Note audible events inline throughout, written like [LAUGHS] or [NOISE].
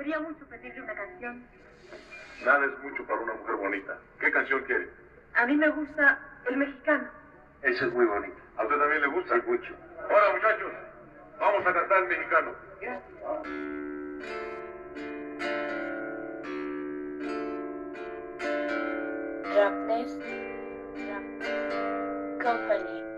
Sería mucho pedirle una canción. Nada es mucho para una mujer bonita. ¿Qué canción quiere? A mí me gusta el mexicano. Ese es muy bonito. ¿A usted también le gusta? Sí, mucho. Ahora, muchachos, vamos a cantar el mexicano. Rapness. Rapness. Company. Company.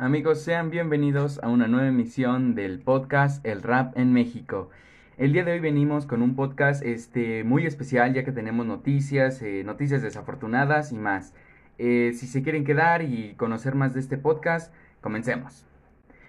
Amigos, sean bienvenidos a una nueva emisión del podcast El Rap en México. El día de hoy venimos con un podcast este, muy especial ya que tenemos noticias, eh, noticias desafortunadas y más. Eh, si se quieren quedar y conocer más de este podcast, comencemos.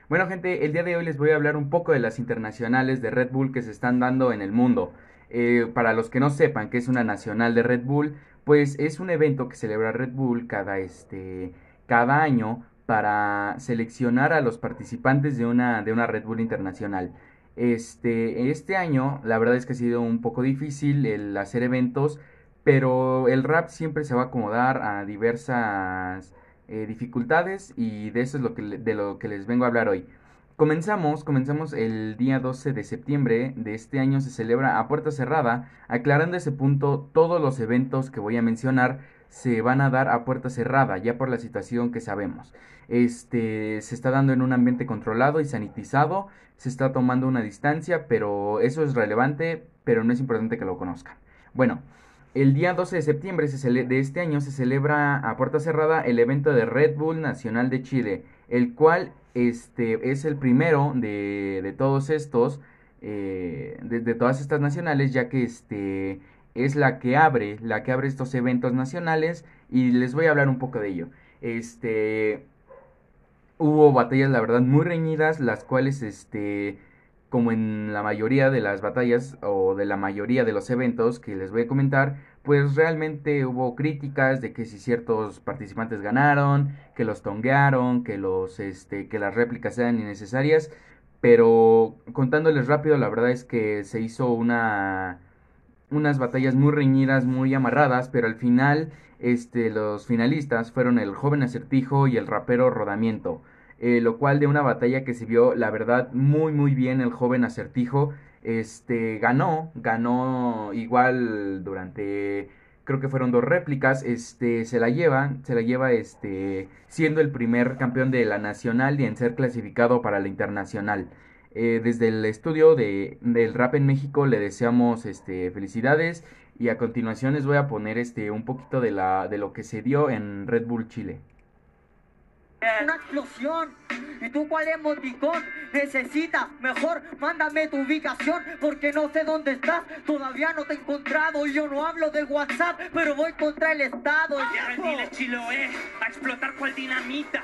Bueno gente, el día de hoy les voy a hablar un poco de las internacionales de Red Bull que se están dando en el mundo. Eh, para los que no sepan que es una nacional de Red Bull, pues es un evento que celebra Red Bull cada, este, cada año para seleccionar a los participantes de una, de una Red Bull internacional. Este, este año la verdad es que ha sido un poco difícil el hacer eventos, pero el rap siempre se va a acomodar a diversas eh, dificultades y de eso es lo que, de lo que les vengo a hablar hoy. Comenzamos, comenzamos el día 12 de septiembre de este año se celebra a puerta cerrada, aclarando ese punto todos los eventos que voy a mencionar se van a dar a puerta cerrada, ya por la situación que sabemos. Este se está dando en un ambiente controlado y sanitizado, se está tomando una distancia, pero eso es relevante, pero no es importante que lo conozcan. Bueno, el día 12 de septiembre de este año se celebra a puerta cerrada el evento de Red Bull Nacional de Chile, el cual este, es el primero de, de todos estos, eh, de todas estas nacionales, ya que este, es la que abre, la que abre estos eventos nacionales y les voy a hablar un poco de ello. Este, hubo batallas, la verdad, muy reñidas, las cuales, este, como en la mayoría de las batallas o de la mayoría de los eventos que les voy a comentar, pues realmente hubo críticas de que si ciertos participantes ganaron, que los tonguearon, que los, este, que las réplicas eran innecesarias, pero contándoles rápido, la verdad es que se hizo una unas batallas muy reñidas, muy amarradas, pero al final este, los finalistas fueron el joven acertijo y el rapero Rodamiento, eh, lo cual de una batalla que se vio, la verdad, muy muy bien el joven acertijo, este, ganó, ganó igual durante, creo que fueron dos réplicas, este, se la lleva, se la lleva, este, siendo el primer campeón de la nacional y en ser clasificado para la internacional. Eh, desde el estudio de, del rap en México le deseamos este, felicidades y a continuación les voy a poner este, un poquito de, la, de lo que se dio en Red Bull Chile. Una explosión. ¿Y tú cuál emoticón necesitas? Mejor mándame tu ubicación porque no sé dónde estás. Todavía no te he encontrado y yo no hablo del WhatsApp, pero voy contra el Estado. Dile Chiloé, a explotar cual dinamita.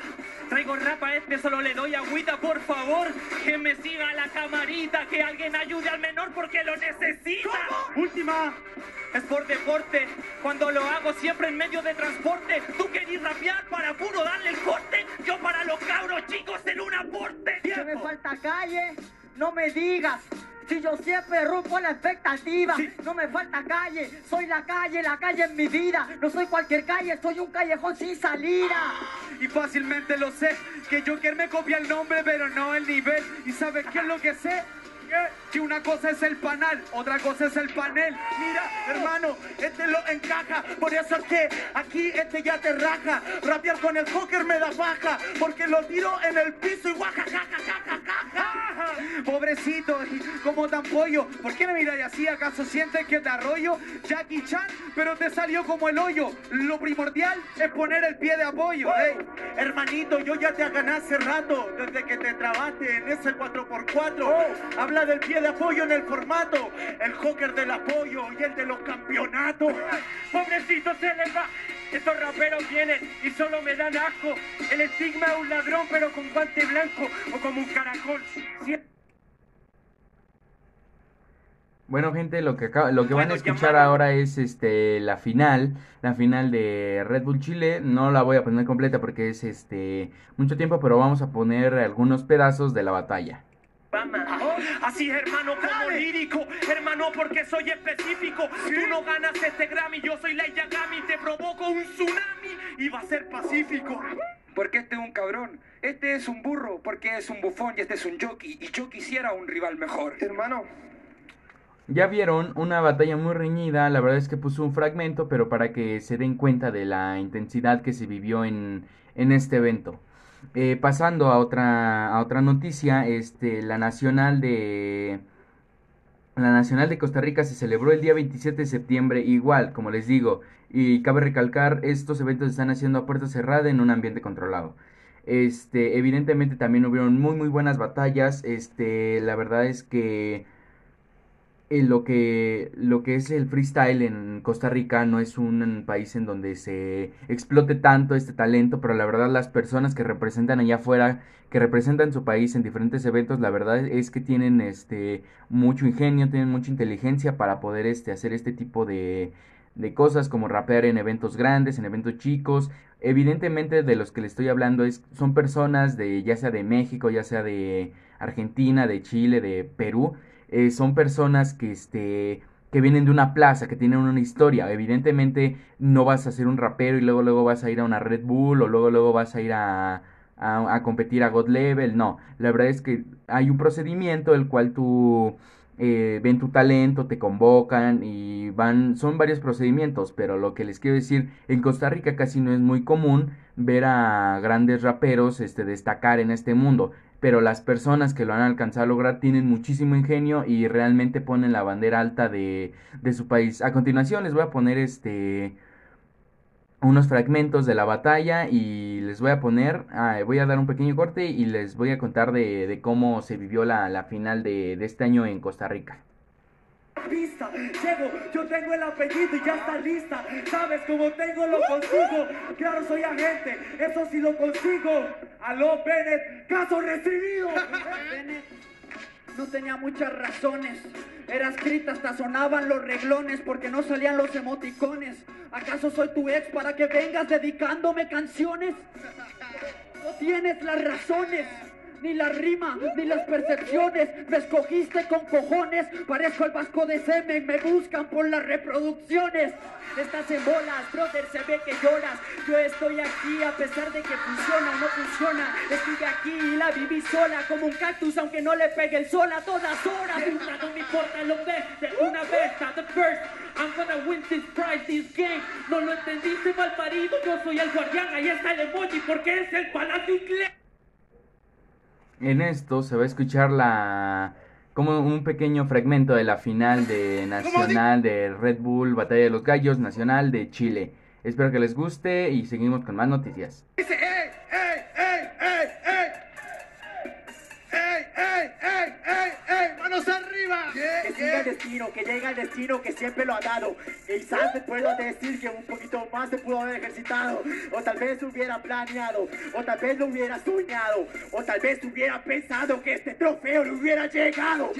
Traigo rap a este, solo le doy agüita, por favor. Que me siga la camarita, que alguien ayude al menor porque lo necesita. Última, es por deporte. Cuando lo hago siempre en medio de transporte. Tú querís rapear para puro darle el corte. Yo para los cabros chicos en un aporte. Que me falta calle, no me digas. Si yo siempre rompo la expectativa, no me falta calle, soy la calle, la calle en mi vida, no soy cualquier calle, soy un callejón sin salida. Y fácilmente lo sé, que Joker me copia el nombre, pero no el nivel. ¿Y sabes qué es lo que sé? Que una cosa es el panal, otra cosa es el panel. Mira, hermano, este lo encaja. Por eso es que aquí este ya te raja. Rapear con el Joker me da baja. Porque lo tiro en el piso y guaja, ja, ja, ja, ja, ja, ja. Pobrecito, como tan pollo. ¿Por qué me miráis así? ¿Acaso sientes que te arroyo? Jackie Chan, pero te salió como el hoyo. Lo primordial es poner el pie de apoyo. Hermanito, yo ya te gané hace rato. Desde que te trabaste en ese 4x4. Habla del pie de apoyo en el formato. El Joker del apoyo y el de los campeonatos. Pobrecito se le va. Estos raperos vienen y solo me dan asco. El estigma es un ladrón, pero con guante blanco o como un caracol. Sie- Bueno, gente, lo que acaba- lo que van a escuchar ahora es este la final, la final de Red Bull Chile. No la voy a poner completa porque es este mucho tiempo, pero vamos a poner algunos pedazos de la batalla. Así hermano como lírico, hermano porque soy específico. Tú no ganas este Grammy, yo soy la Yagami, te provoco un tsunami y va a ser pacífico. Porque este es un cabrón, este es un burro, porque es un bufón y este es un jockey. Y yo quisiera un rival mejor. Hermano, Ya vieron una batalla muy reñida, la verdad es que puso un fragmento, pero para que se den cuenta de la intensidad que se vivió en, en este evento. Eh, pasando a otra, a otra noticia, este, la nacional de... La Nacional de Costa Rica se celebró el día 27 de septiembre, igual, como les digo, y cabe recalcar, estos eventos se están haciendo a puerta cerrada en un ambiente controlado. Este, evidentemente también hubieron muy muy buenas batallas, este, la verdad es que lo que lo que es el freestyle en Costa Rica no es un país en donde se explote tanto este talento, pero la verdad las personas que representan allá afuera, que representan su país en diferentes eventos, la verdad es que tienen este mucho ingenio, tienen mucha inteligencia para poder este hacer este tipo de de cosas como rapear en eventos grandes, en eventos chicos. Evidentemente de los que le estoy hablando es son personas de ya sea de México, ya sea de Argentina, de Chile, de Perú, eh, son personas que este que vienen de una plaza, que tienen una historia. Evidentemente no vas a ser un rapero y luego luego vas a ir a una Red Bull o luego luego vas a ir a, a, competir a God Level. No, la verdad es que hay un procedimiento el cual tú eh, ven tu talento, te convocan y van, son varios procedimientos, pero lo que les quiero decir, en Costa Rica casi no es muy común ver a grandes raperos este, destacar en este mundo, pero las personas que lo han alcanzado a lograr tienen muchísimo ingenio y realmente ponen la bandera alta de, de su país. A continuación les voy a poner este unos fragmentos de la batalla y les voy a poner, ah, voy a dar un pequeño corte y les voy a contar de, de cómo se vivió la, la final de, de este año en Costa Rica. Pista, llego, yo tengo el apellido y ya está lista. Sabes cómo tengo, lo consigo. Claro, soy agente, eso sí lo consigo. Aló, Bennett, caso recibido. [LAUGHS] Bennett no tenía muchas razones. Era escrita, hasta sonaban los reglones porque no salían los emoticones. ¿Acaso soy tu ex para que vengas dedicándome canciones? No tienes las razones. Ni la rima, ni las percepciones, me escogiste con cojones, parezco el vasco de semen, me buscan por las reproducciones. Estás en bolas, brother, se ve que lloras. Yo estoy aquí a pesar de que funciona o no funciona. Estuve aquí y la viví sola como un cactus, aunque no le pegue el sol a todas horas. No me importa lo ve de una vez, the first. I'm gonna win this prize, this game. No lo entendiste, mal parido. Yo soy el guardián, ahí está el emoji, porque es el palacio inglés. En esto se va a escuchar la como un pequeño fragmento de la final de [LAUGHS] Nacional de Red Bull Batalla de los Gallos Nacional de Chile. Espero que les guste y seguimos con más noticias. Destino, que llega el destino que siempre lo ha dado. Quizás te puedo decir que un poquito más se pudo haber ejercitado. O tal vez hubiera planeado. O tal vez lo hubiera soñado. O tal vez hubiera pensado que este trofeo le hubiera llegado.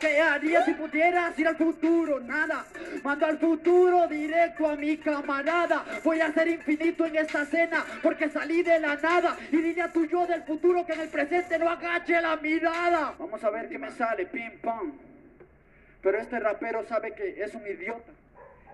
¿Qué haría si pudieras ir al futuro? Nada. Mando al futuro directo a mi camarada. Voy a ser infinito en esta cena porque salí de la nada. Y dile a tu yo del futuro que en el presente no agache la mirada. Vamos a ver qué me sale. Ping pong. Pero este rapero sabe que es un idiota.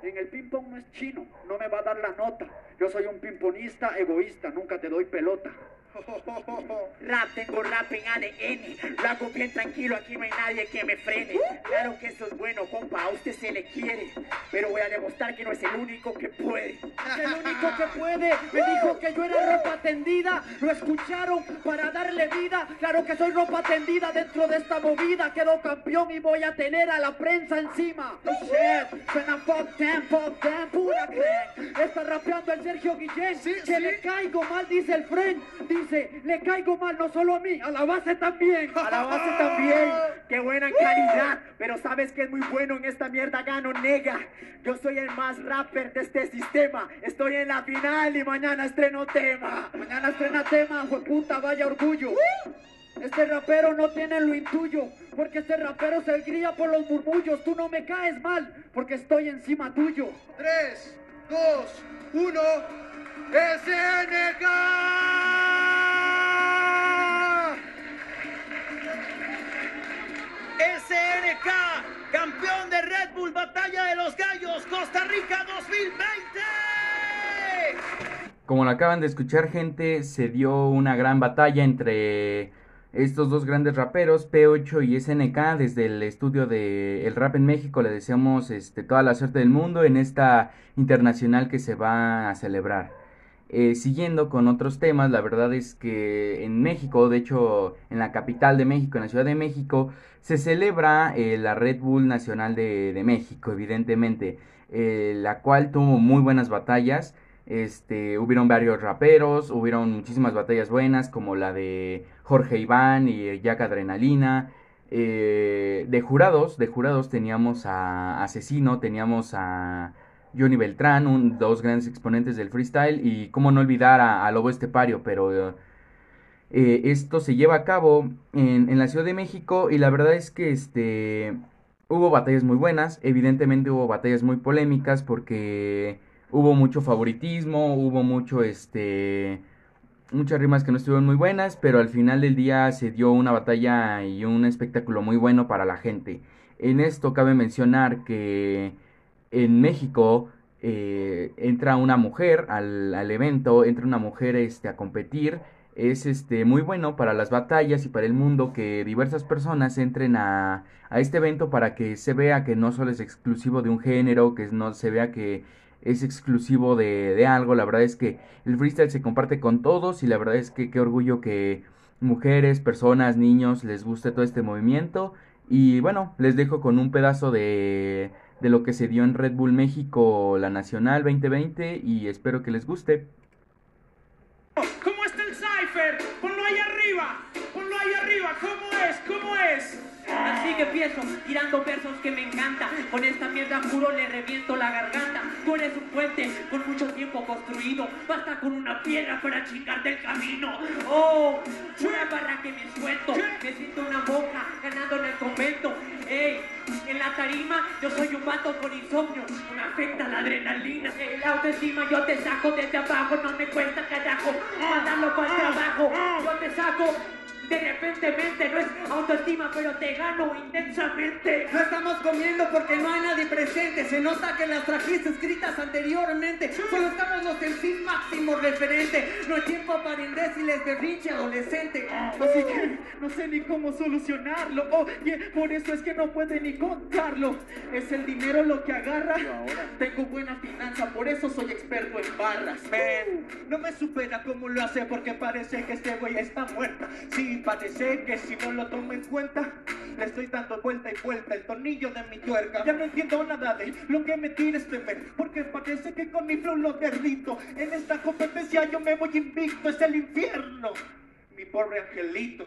En el ping pong no es chino, no me va a dar la nota. Yo soy un pimponista egoísta, nunca te doy pelota. Rap, tengo rap en ADN. Lo hago bien tranquilo, aquí no hay nadie que me frene. Claro que eso es bueno, compa, a usted se le quiere. Pero voy a demostrar que no es el único que puede. El único que puede. Me dijo que yo era ropa tendida. Lo escucharon para darle vida. Claro que soy ropa tendida dentro de esta movida. Quedo campeón y voy a tener a la prensa encima. Oh, shit, suena fuck them, fuck them, pura crack. Está rapeando el Sergio Guillén. que le caigo mal, dice el friend. Dice, le caigo mal no solo a mí, a la base también. A la base también. [LAUGHS] Qué buena calidad. Pero sabes que es muy bueno en esta mierda, gano nega. Yo soy el más rapper de este sistema. Estoy en la final y mañana estreno tema. Mañana estrena tema, puta, vaya orgullo. Este rapero no tiene lo intuyo. porque este rapero se grilla por los murmullos. Tú no me caes mal, porque estoy encima tuyo. 3, 2, 1. SNK. SNK, Batalla de los Gallos, Costa Rica 2020. Como lo acaban de escuchar, gente, se dio una gran batalla entre estos dos grandes raperos, P8 y SNK, desde el estudio de El Rap en México. Le deseamos este, toda la suerte del mundo en esta internacional que se va a celebrar. Eh, siguiendo con otros temas, la verdad es que en México, de hecho en la capital de México, en la Ciudad de México, se celebra eh, la Red Bull Nacional de, México, evidentemente, eh, la cual tuvo muy buenas batallas. Este, hubieron varios raperos, hubieron muchísimas batallas buenas, como la de Jorge Iván y Jack Adrenalina. de jurados, de jurados teníamos a Asesino, teníamos a Johnny Beltrán, dos grandes exponentes del freestyle, y cómo no olvidar a, Lobo Estepario, pero eh, esto se lleva a cabo en, en, la Ciudad de México y la verdad es que este, hubo batallas muy buenas, evidentemente hubo batallas muy polémicas porque hubo mucho favoritismo, hubo mucho este muchas rimas que no estuvieron muy buenas, pero al final del día se dio una batalla y un espectáculo muy bueno para la gente. En esto cabe mencionar que en México eh, entra una mujer al, al, evento, entra una mujer este, a competir. Es este, muy bueno para las batallas y para el mundo que diversas personas entren a, a este evento para que se vea que no solo es exclusivo de un género, que no se vea que es exclusivo de, de algo. La verdad es que el freestyle se comparte con todos y la verdad es que qué orgullo que mujeres, personas, niños les guste todo este movimiento. Y bueno, les dejo con un pedazo de, de lo que se dio en Red Bull México, la Nacional 2020, y espero que les guste. ¿Cómo está el Cypher? Ponlo ahí arriba, ponlo ahí arriba, ¿cómo es? ¿Cómo es? Así que empiezo tirando versos que me encantan. Con esta mierda juro le reviento la garganta. Tú eres un puente con mucho tiempo construido. Basta con una piedra para chingarte el camino. Oh, una barra que me suelto. Me siento una monja ganando en el la tarima yo soy un vato con insomnio. Me afecta la adrenalina. El autoestima yo te saco desde abajo. No me cuesta carajo mandarlo para el trabajo. Yo te saco de repentemente no es autoestima, pero te gano intensamente. No estamos comiendo porque no hay nadie presente. Se nota que las trajiste escritas anteriormente. Solo estamos los en sí máximo referente. No hay tiempo para imbéciles de rinche adolescente. Así que no sé ni cómo solucionarlo. Oye, por eso es que no puede ni contarlo. Es el dinero lo que agarra. Tengo buena finanza, por eso soy experto en barras. No me supera cómo lo hace porque parece que este güey está muerta. Sí, parece que si no lo tomo en cuenta, le estoy dando vuelta y vuelta el tornillo de mi tuerca. Ya no entiendo nada de lo que me tienes temer, porque parece que con mi flow lo derrito. En esta competencia yo me voy invicto, es el infierno, mi pobre angelito.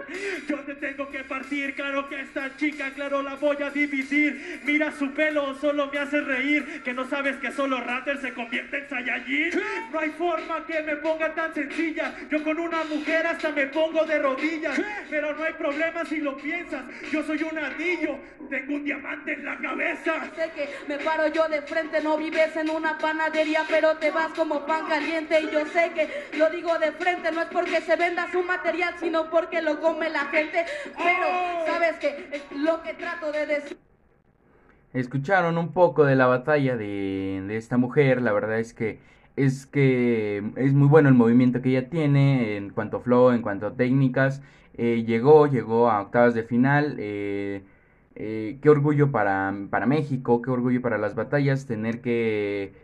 [LAUGHS] Yo te tengo que partir, claro que esta chica, claro la voy a dividir. Mira su pelo, solo me hace reír. Que no sabes que solo Ratter se convierte en Saiyajin. No hay forma que me ponga tan sencilla. Yo con una mujer hasta me pongo de rodillas. Pero no hay problema si lo piensas. Yo soy un anillo, tengo un diamante en la cabeza. Sé que me paro yo de frente, no vives en una panadería, pero te vas como pan caliente. Y yo sé que lo digo de frente, no es porque se venda su material, sino porque lo come la gente, pero sabes que lo que trato de decir... Escucharon un poco de la batalla de, de esta mujer, la verdad es que es que es muy bueno el movimiento que ella tiene en cuanto a flow, en cuanto a técnicas. Eh, llegó, llegó a octavas de final. Eh, eh, qué orgullo para, para México, qué orgullo para las batallas tener que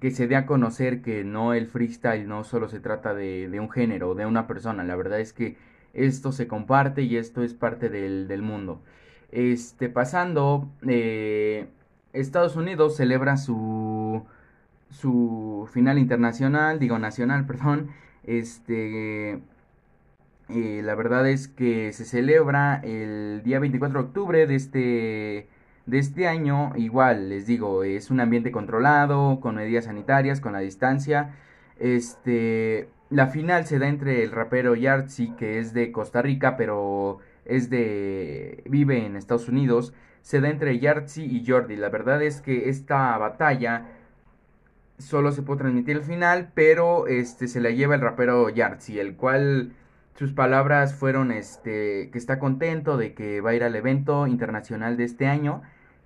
que se dé a conocer que no el freestyle no solo se trata de, de un género, de una persona. La verdad es que esto se comparte y esto es parte del, del mundo. Este, pasando, eh, Estados Unidos celebra su, su final internacional, digo nacional, [LAUGHS] perdón. Este, eh, la verdad es que se celebra el día 24 de octubre de este, de este año. Igual, les digo, es un ambiente controlado, con medidas sanitarias, con la distancia. Este, la final se da entre el rapero Yartzi, que es de Costa Rica, pero es de vive en Estados Unidos, se da entre Yartzi y Jordi. La verdad es que esta batalla solo se puede transmitir el final, pero este se la lleva el rapero Yartzi, el cual sus palabras fueron este que está contento de que va a ir al evento internacional de este año,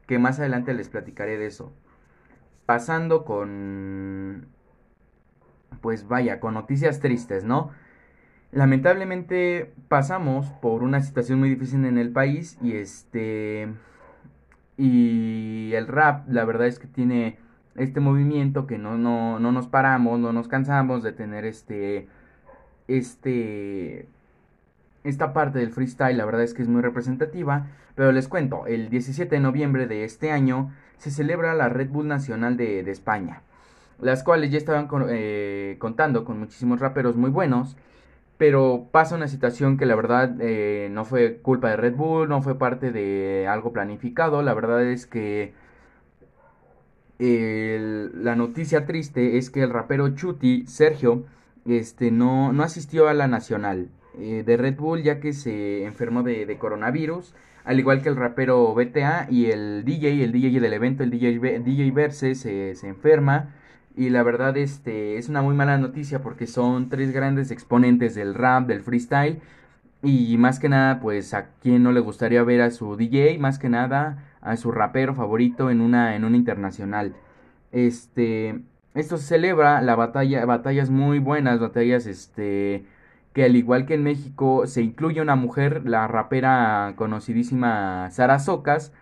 que más adelante les platicaré de eso. Pasando con pues vaya, con noticias tristes, ¿no? Lamentablemente pasamos por una situación muy difícil en el país y este y el rap la verdad es que tiene este movimiento que no, no, no nos paramos, no nos cansamos de tener este este esta parte del freestyle la verdad es que es muy representativa, pero les cuento, el 17 de noviembre de este año se celebra la Red Bull Nacional de, de España las cuales ya estaban eh, contando con muchísimos raperos muy buenos, pero pasa una situación que la verdad eh, no fue culpa de Red Bull, no fue parte de algo planificado, la verdad es que la noticia triste es que el rapero Chuti, Sergio, este, no, no asistió a la nacional eh, de Red Bull ya que se enfermó de, coronavirus, al igual que el rapero BTA y el DJ, el DJ del evento, el DJ, DJ Verse, se, se enferma y la verdad este es una muy mala noticia porque son tres grandes exponentes del rap, del freestyle y más que nada pues a quien no le gustaría ver a su DJ, más que nada a su rapero favorito en una en una internacional. Este esto se celebra la batalla batallas muy buenas, batallas este que al igual que en México se incluye una mujer, la rapera conocidísima Sara Socas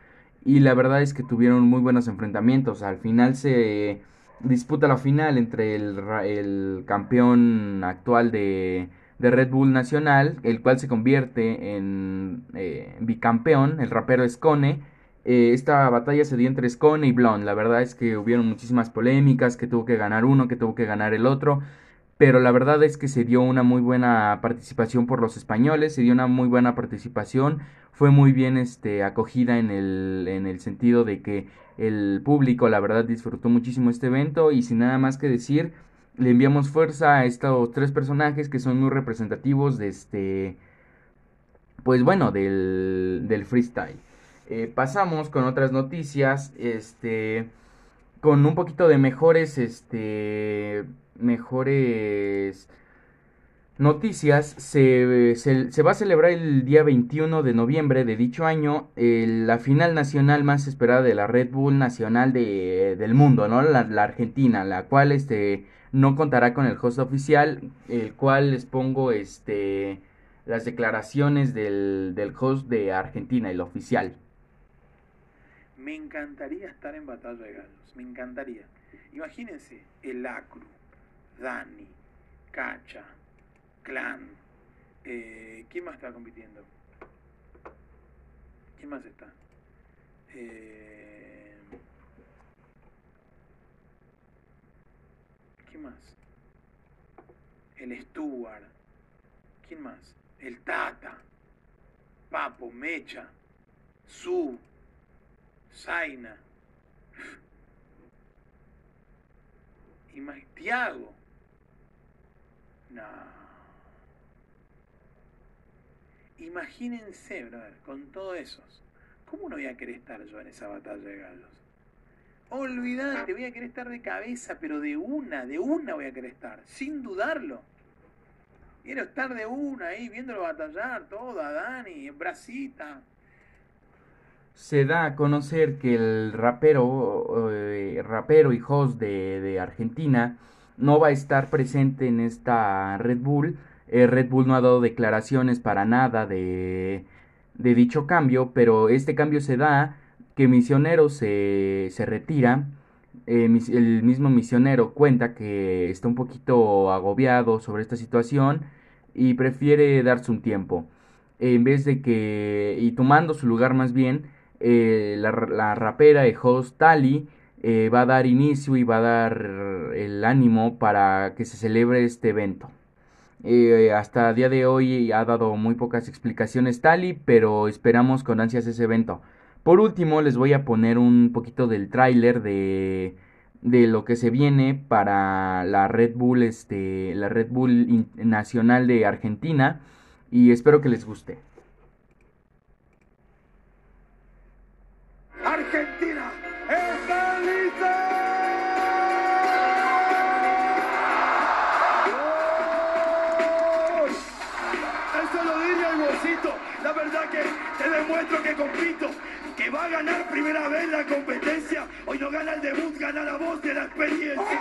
y la verdad es que tuvieron muy buenos enfrentamientos. Al final se disputa la final entre el, el campeón actual de, de, Red Bull Nacional, el cual se convierte en eh, bicampeón, el rapero Scone. Eh, esta batalla se dio entre Scone y Blonde. La verdad es que hubieron muchísimas polémicas, que tuvo que ganar uno, que tuvo que ganar el otro. Pero la verdad es que se dio una muy buena participación por los españoles, se dio una muy buena participación, fue muy bien este, acogida en el, en el sentido de que el público la verdad disfrutó muchísimo este evento y sin nada más que decir le enviamos fuerza a estos tres personajes que son muy representativos de este pues bueno del, del freestyle. Eh, pasamos con otras noticias este con un poquito de mejores este mejores noticias, se, va a celebrar el día 21 de noviembre de dicho año la final nacional más esperada de la Red Bull Nacional de, del mundo, ¿no? La, la, Argentina, la cual este, no contará con el host oficial, el cual les pongo este, las declaraciones del, del host de Argentina, el oficial. Me encantaría estar en Batalla de Gallos, me encantaría. Imagínense, el Acru, Dani, Cacha, Clan. Eh, ¿Quién más está compitiendo? ¿Quién más está? Eh, ¿Quién más? El Stuart. ¿Quién más? El Tata. Papo, Mecha. Su. Zaina. Y. No. Imagínense, brother, con todos esos. ¿Cómo no voy a querer estar yo en esa batalla de gallos? Olvídate, voy a querer estar de cabeza, pero de una, de una voy a querer estar, sin dudarlo. Quiero estar de una ahí, viéndolo batallar, toda, Dani, Brasita. Se da a conocer que el rapero, eh, rapero y host de, de Argentina no va a estar presente en esta Red Bull eh, Red Bull no ha dado declaraciones para nada de, de dicho cambio, pero este cambio se da que Misionero se, se retira. Eh, el mismo misionero cuenta que está un poquito agobiado sobre esta situación y prefiere darse un tiempo. en vez de que, y tomando su lugar más bien, eh, la, la, rapera de host Tali va a dar inicio y va a dar el ánimo para que se celebre este evento. Eh, hasta día de hoy ha dado muy pocas explicaciones Tali, pero esperamos con ansias ese evento. Por último, les voy a poner un poquito del tráiler de, de lo que se viene para la Red Bull, este, la Red Bull Nacional de Argentina y espero que les guste. Que compito. Que va a ganar primera vez la competencia. Hoy no gana el debut, gana la voz de la experiencia.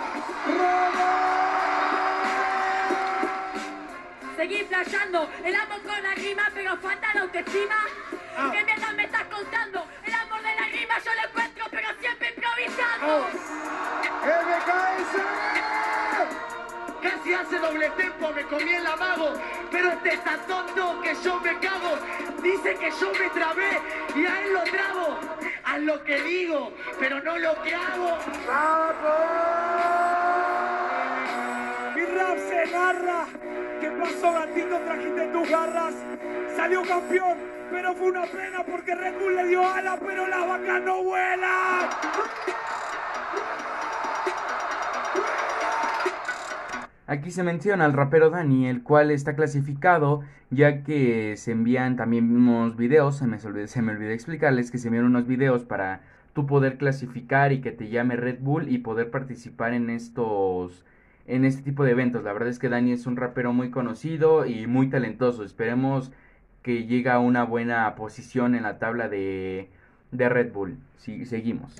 Seguí flasheando, el amor con la rima, pero falta la autoestima. Ah. ¿Qué mierda me estás contando? El amor de la rima yo lo encuentro, pero siempre improvisando. Casi hace doble tempo, me comí el amago. Pero este está tonto que yo me cago. Dice que yo me trabé y a él lo trabo. A lo que digo, pero no lo que hago. Mi rap se narra. ¿Qué pasó, gatito? Trajiste tus garras. Salió campeón, pero fue una pena porque Red Bull le dio ala, pero las vacas no vuelan. Aquí se menciona al rapero Dani, el cual está clasificado, ya que se envían también unos videos, se me, olvidó, se me explicarles que se envían unos videos para tú poder clasificar y que te llame Red Bull y poder participar en estos en este tipo de eventos. La verdad es que Dani es un rapero muy conocido y muy talentoso. Esperemos que llegue a una buena posición en la tabla de, de Red Bull. Sí, seguimos.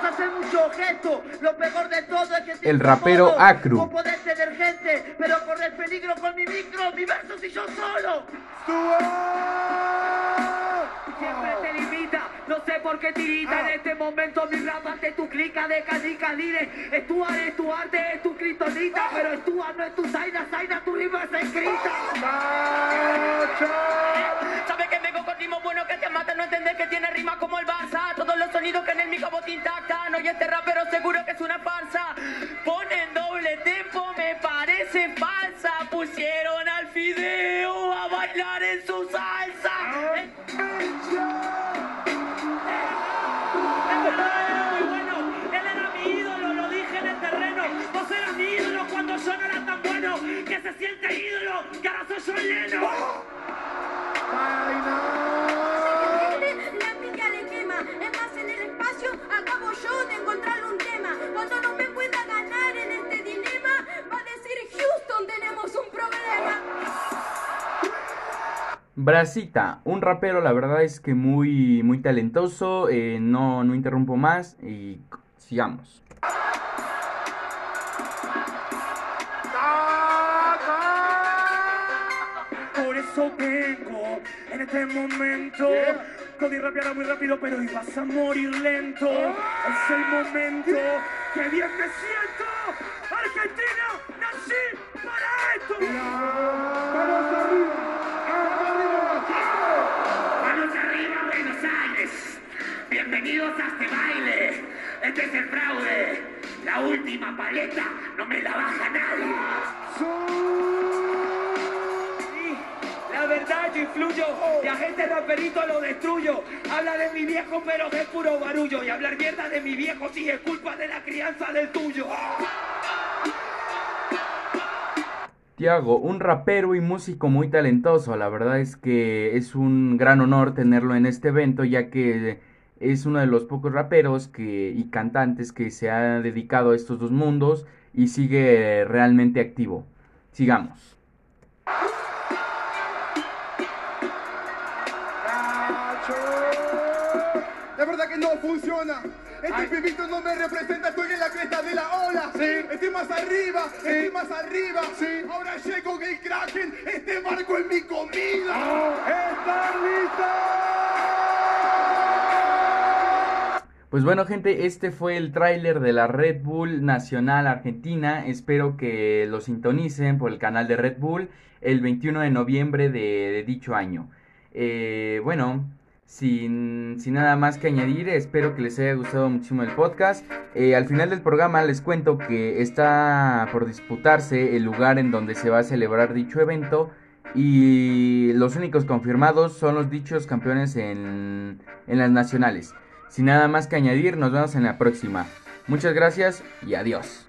Vos haces mucho gesto, lo peor de todo es que te El rapero incomodo. Acru. Vos podés tener gente, pero corres peligro con mi micro, mi verso si yo solo. Siempre te limita, no sé por qué tirita En este momento mi rap ante tu clica de canica Lire Stuart es tu arte, es tu kriptonita Pero Stuart no es tu Zaina, Zaina tu rima es escrita Sabes que vengo con ritmo bueno que te mata, no entendés que tiene rima como el Barça. Todos los sonidos que en el micro te intactan. Oye, este rapero seguro que es una farsa. Ponen doble tempo, me parece falsa. Pusieron al fideo a bailar en su salsa. Se siente ídolo, que ahora soy yo lleno. La pica le quema, es más en el espacio acabo yo de encontrarle un tema. Cuando no me pueda ganar en este dilema, va a decir Houston tenemos un problema. Brasita, un rapero, la verdad es que muy, muy talentoso. eh, no, no interrumpo más y sigamos. Eso vengo en este momento. Cody rapeará muy rápido, pero hoy vas a morir lento. Es el momento que bien me siento. Argentina, nací para esto. Vamos arriba, Manos arriba, Buenos Aires. Bienvenidos a este baile. Este es el fraude. La última paleta no me la baja influyo y a gente raperito lo destruyo. Habla de mi viejo pero es puro barullo. Y hablar mierda de mi viejo sí es culpa de la crianza del tuyo. Tiago, un rapero y músico muy talentoso. La verdad es que es un gran honor tenerlo en este evento, ya que es uno de los pocos raperos que, y cantantes que se ha dedicado a estos dos mundos y sigue realmente activo. Sigamos. Funciona. Este pibito no me representa, estoy en la cresta de la ola. Estoy más arriba, estoy más arriba. Ahora llego el Kraken, este barco es mi comida. ¡Están Pues bueno gente, este fue el tráiler de la Red Bull Nacional Argentina. Espero que lo sintonicen por el canal de Red Bull el 21 de noviembre de, de dicho año. Eh, bueno, sin, sin nada más que añadir, espero que les haya gustado muchísimo el podcast. Eh, al final del programa les cuento que está por disputarse el lugar en donde se va a celebrar dicho evento. Y los únicos confirmados son los dichos campeones en, en las nacionales. Sin nada más que añadir, nos vemos en la próxima. Muchas gracias y adiós.